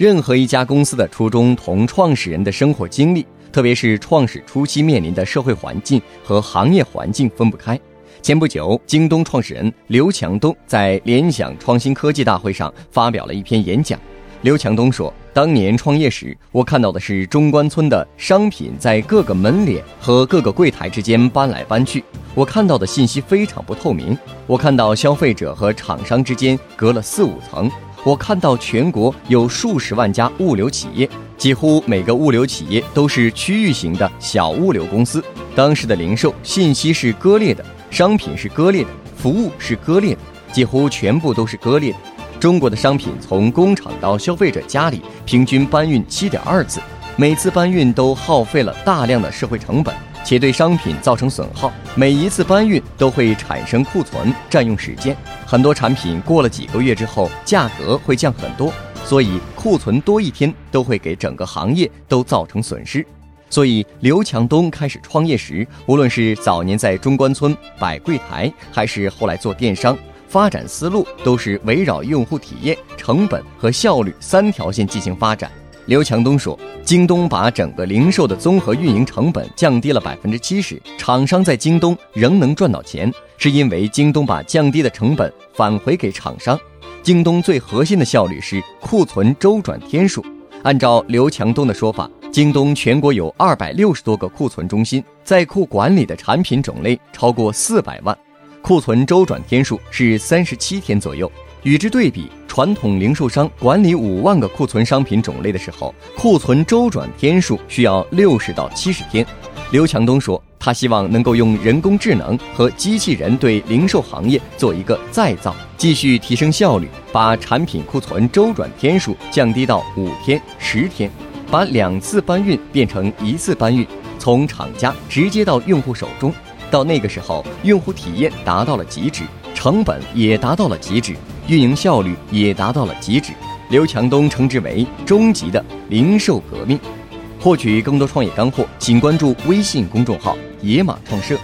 任何一家公司的初衷同创始人的生活经历，特别是创始初期面临的社会环境和行业环境分不开。前不久，京东创始人刘强东在联想创新科技大会上发表了一篇演讲。刘强东说：“当年创业时，我看到的是中关村的商品在各个门脸和各个柜台之间搬来搬去，我看到的信息非常不透明。我看到消费者和厂商之间隔了四五层。我看到全国有数十万家物流企业，几乎每个物流企业都是区域型的小物流公司。当时的零售信息是割裂的，商品是割裂的，服务是割裂的，几乎全部都是割裂的。”中国的商品从工厂到消费者家里，平均搬运七点二次，每次搬运都耗费了大量的社会成本，且对商品造成损耗。每一次搬运都会产生库存，占用时间。很多产品过了几个月之后，价格会降很多，所以库存多一天都会给整个行业都造成损失。所以刘强东开始创业时，无论是早年在中关村摆柜台，还是后来做电商。发展思路都是围绕用户体验、成本和效率三条线进行发展。刘强东说：“京东把整个零售的综合运营成本降低了百分之七十，厂商在京东仍能赚到钱，是因为京东把降低的成本返回给厂商。京东最核心的效率是库存周转天数。按照刘强东的说法，京东全国有二百六十多个库存中心，在库管理的产品种类超过四百万。”库存周转天数是三十七天左右，与之对比，传统零售商管理五万个库存商品种类的时候，库存周转天数需要六十到七十天。刘强东说，他希望能够用人工智能和机器人对零售行业做一个再造，继续提升效率，把产品库存周转天数降低到五天、十天，把两次搬运变成一次搬运，从厂家直接到用户手中。到那个时候，用户体验达到了极致，成本也达到了极致，运营效率也达到了极致。刘强东称之为终极的零售革命。获取更多创业干货，请关注微信公众号“野马创社”。